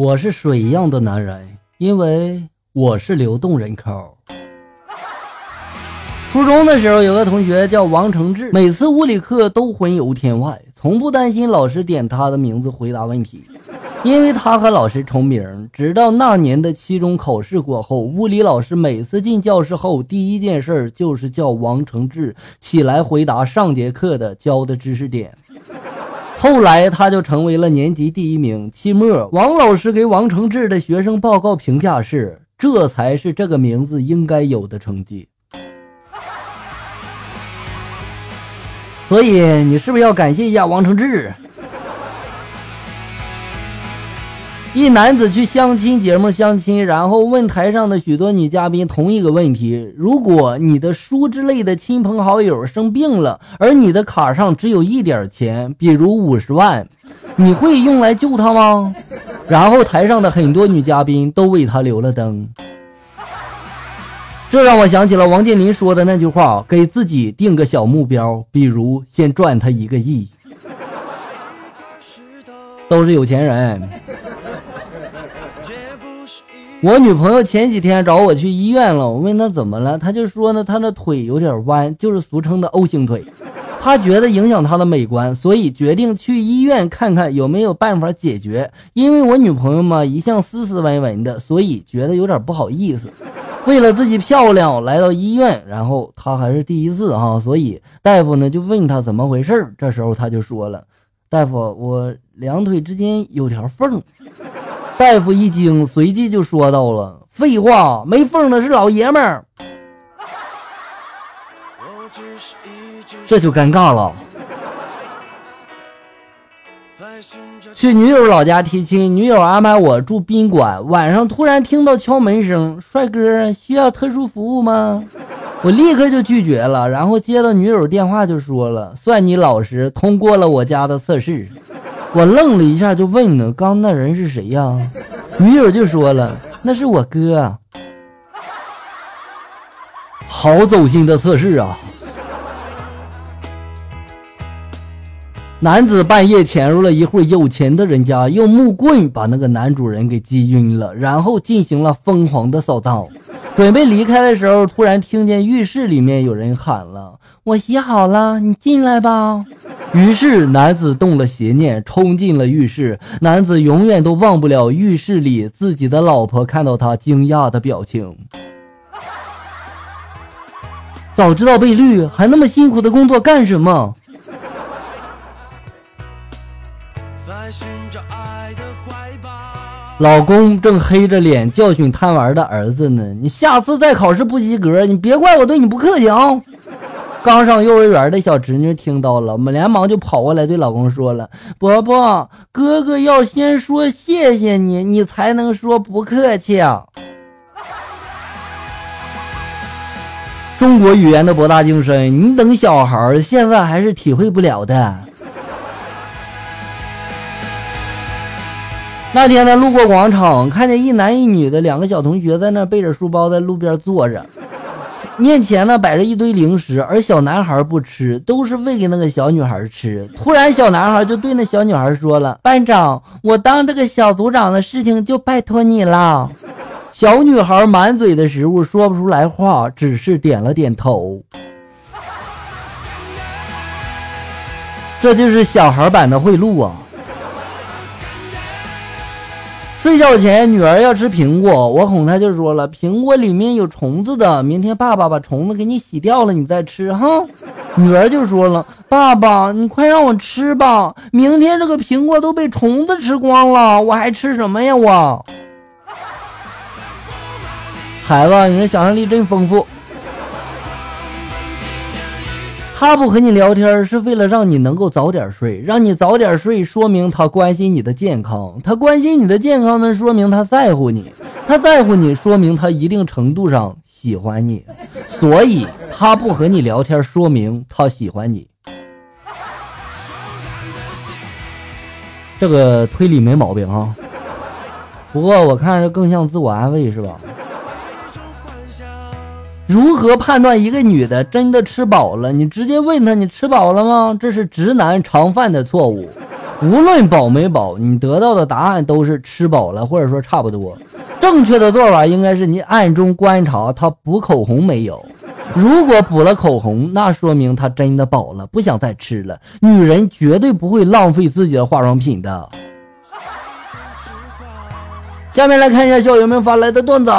我是水一样的男人，因为我是流动人口。初中的时候，有个同学叫王承志，每次物理课都魂游天外，从不担心老师点他的名字回答问题，因为他和老师重名。直到那年的期中考试过后，物理老师每次进教室后，第一件事就是叫王承志起来回答上节课的教的知识点。后来他就成为了年级第一名。期末，王老师给王承志的学生报告评价是：“这才是这个名字应该有的成绩。”所以你是不是要感谢一下王承志？一男子去相亲节目相亲，然后问台上的许多女嘉宾同一个问题：如果你的叔之类的亲朋好友生病了，而你的卡上只有一点钱，比如五十万，你会用来救他吗？然后台上的很多女嘉宾都为他留了灯。这让我想起了王健林说的那句话：“给自己定个小目标，比如先赚他一个亿。”都是有钱人。我女朋友前几天找我去医院了，我问她怎么了，她就说呢，她的腿有点弯，就是俗称的 O 型腿，她觉得影响她的美观，所以决定去医院看看有没有办法解决。因为我女朋友嘛，一向斯斯文文的，所以觉得有点不好意思。为了自己漂亮，来到医院，然后她还是第一次哈，所以大夫呢就问她怎么回事这时候她就说了：“大夫，我两腿之间有条缝。”大夫一惊，随即就说到了：“废话，没缝的是老爷们儿。”这就尴尬了。去女友老家提亲，女友安排我住宾馆。晚上突然听到敲门声，帅哥需要特殊服务吗？我立刻就拒绝了。然后接到女友电话就说了：“算你老实，通过了我家的测试。”我愣了一下，就问呢：“刚那人是谁呀？”女友就说了：“那是我哥。”好走心的测试啊！男子半夜潜入了一户有钱的人家，用木棍把那个男主人给击晕了，然后进行了疯狂的扫荡。准备离开的时候，突然听见浴室里面有人喊了：“我洗好了，你进来吧。”于是男子动了邪念，冲进了浴室。男子永远都忘不了浴室里自己的老婆看到他惊讶的表情。早知道被绿，还那么辛苦的工作干什么？老公正黑着脸教训贪玩的儿子呢。你下次再考试不及格，你别怪我对你不客气啊！刚上幼儿园的小侄女听到了，我们连忙就跑过来对老公说了：“伯伯，哥哥要先说谢谢你，你才能说不客气。”中国语言的博大精深，你等小孩现在还是体会不了的。那天呢，路过广场，看见一男一女的两个小同学在那背着书包在路边坐着，面前呢摆着一堆零食，而小男孩不吃，都是喂给那个小女孩吃。突然，小男孩就对那小女孩说了：“班长，我当这个小组长的事情就拜托你了。”小女孩满嘴的食物，说不出来话，只是点了点头。这就是小孩版的贿赂啊！睡觉前，女儿要吃苹果，我哄她就说了：“苹果里面有虫子的，明天爸爸把虫子给你洗掉了，你再吃哈。”女儿就说了：“爸爸，你快让我吃吧，明天这个苹果都被虫子吃光了，我还吃什么呀？我。”孩子，你这想象力真丰富。他不和你聊天是为了让你能够早点睡，让你早点睡，说明他关心你的健康。他关心你的健康呢，说明他在乎你。他在乎你，说明他一定程度上喜欢你。所以他不和你聊天，说明他喜欢你。这个推理没毛病啊。不过我看着更像自我安慰，是吧？如何判断一个女的真的吃饱了？你直接问她你吃饱了吗？这是直男常犯的错误。无论饱没饱，你得到的答案都是吃饱了，或者说差不多。正确的做法应该是你暗中观察她补口红没有。如果补了口红，那说明她真的饱了，不想再吃了。女人绝对不会浪费自己的化妆品的。下面来看一下校友们发来的段子。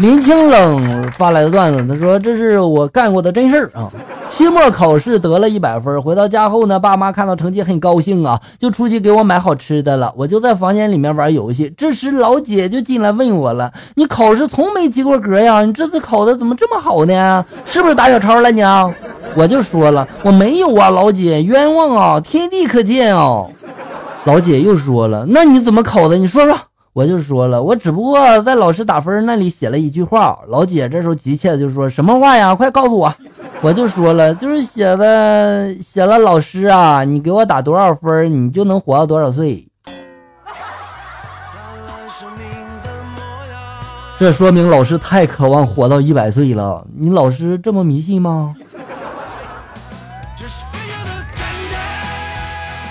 林清冷发来的段子，他说：“这是我干过的真事儿啊！期末考试得了一百分，回到家后呢，爸妈看到成绩很高兴啊，就出去给我买好吃的了。我就在房间里面玩游戏，这时老姐就进来问我了：‘你考试从没及过格呀？你这次考的怎么这么好呢？是不是打小抄了你啊？’我就说了，我没有啊，老姐，冤枉啊，天地可见啊！老姐又说了，那你怎么考的？你说说。”我就说了，我只不过在老师打分那里写了一句话。老姐这时候急切的就说：“什么话呀？快告诉我！”我就说了，就是写的，写了老师啊，你给我打多少分，你就能活到多少岁。这说明老师太渴望活到一百岁了。你老师这么迷信吗？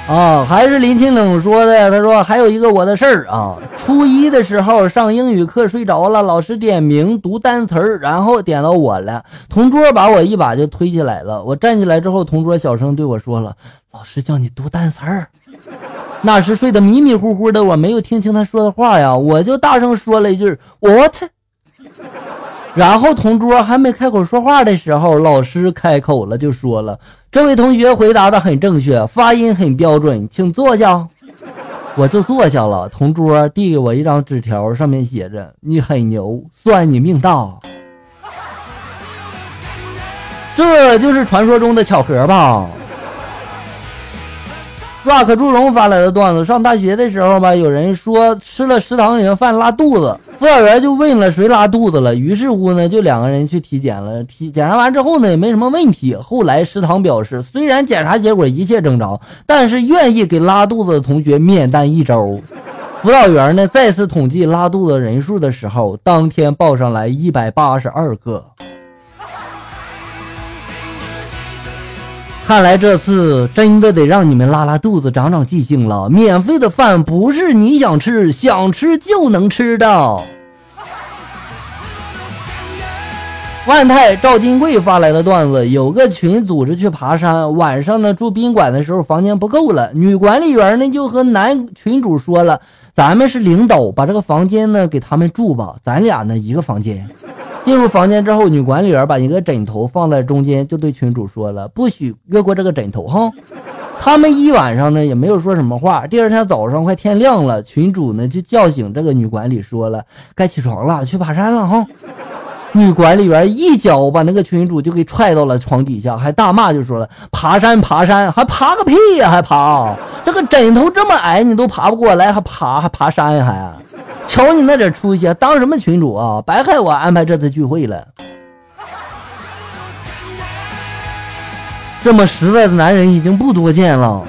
啊，还是林清冷说的。他说还有一个我的事儿啊，初一的时候上英语课睡着了，老师点名读单词儿，然后点到我了，同桌把我一把就推起来了。我站起来之后，同桌小声对我说了：“老师叫你读单词儿。”那时睡得迷迷糊糊的，我没有听清他说的话呀，我就大声说了一句 “what”。然后同桌还没开口说话的时候，老师开口了，就说了。这位同学回答的很正确，发音很标准，请坐下。我就坐下了。同桌递给我一张纸条，上面写着：“你很牛，算你命大。”这就是传说中的巧合吧。rock 祝融发来的段子：上大学的时候吧，有人说吃了食堂里的饭拉肚子，辅导员就问了谁拉肚子了。于是乎呢，就两个人去体检了。体检查完之后呢，也没什么问题。后来食堂表示，虽然检查结果一切正常，但是愿意给拉肚子的同学免单一周。辅导员呢，再次统计拉肚子人数的时候，当天报上来一百八十二个。看来这次真的得让你们拉拉肚子、长长记性了。免费的饭不是你想吃、想吃就能吃的。万泰赵金贵发来的段子：有个群组织去爬山，晚上呢住宾馆的时候房间不够了，女管理员呢就和男群主说了：“咱们是领导，把这个房间呢给他们住吧，咱俩呢一个房间。”进入房间之后，女管理员把一个枕头放在中间，就对群主说了：“不许越过这个枕头，哈。”他们一晚上呢也没有说什么话。第二天早上快天亮了，群主呢就叫醒这个女管理，说了：“该起床了，去爬山了，哈。”女管理员一脚把那个群主就给踹到了床底下，还大骂，就说了：“爬山爬山，还爬个屁呀，还爬！这个枕头这么矮，你都爬不过来，还爬还爬山还？”瞧你那点出息，当什么群主啊？白害我安排这次聚会了。这么实在的男人已经不多见了。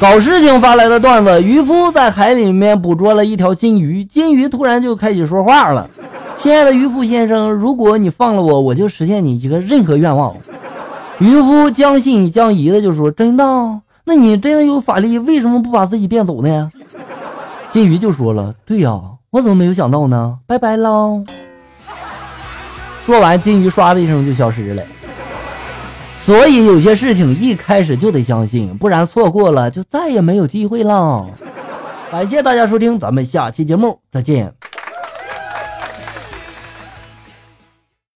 搞事情发来的段子：渔夫在海里面捕捉了一条金鱼，金鱼突然就开始说话了：“亲爱的渔夫先生，如果你放了我，我就实现你一个任何愿望。”渔夫将信将疑的就说：“真的？那你真的有法力，为什么不把自己变走呢？”金鱼就说了：“对呀，我怎么没有想到呢？拜拜喽。”说完，金鱼唰的一声就消失了。所以有些事情一开始就得相信，不然错过了就再也没有机会了。感谢大家收听，咱们下期节目再见。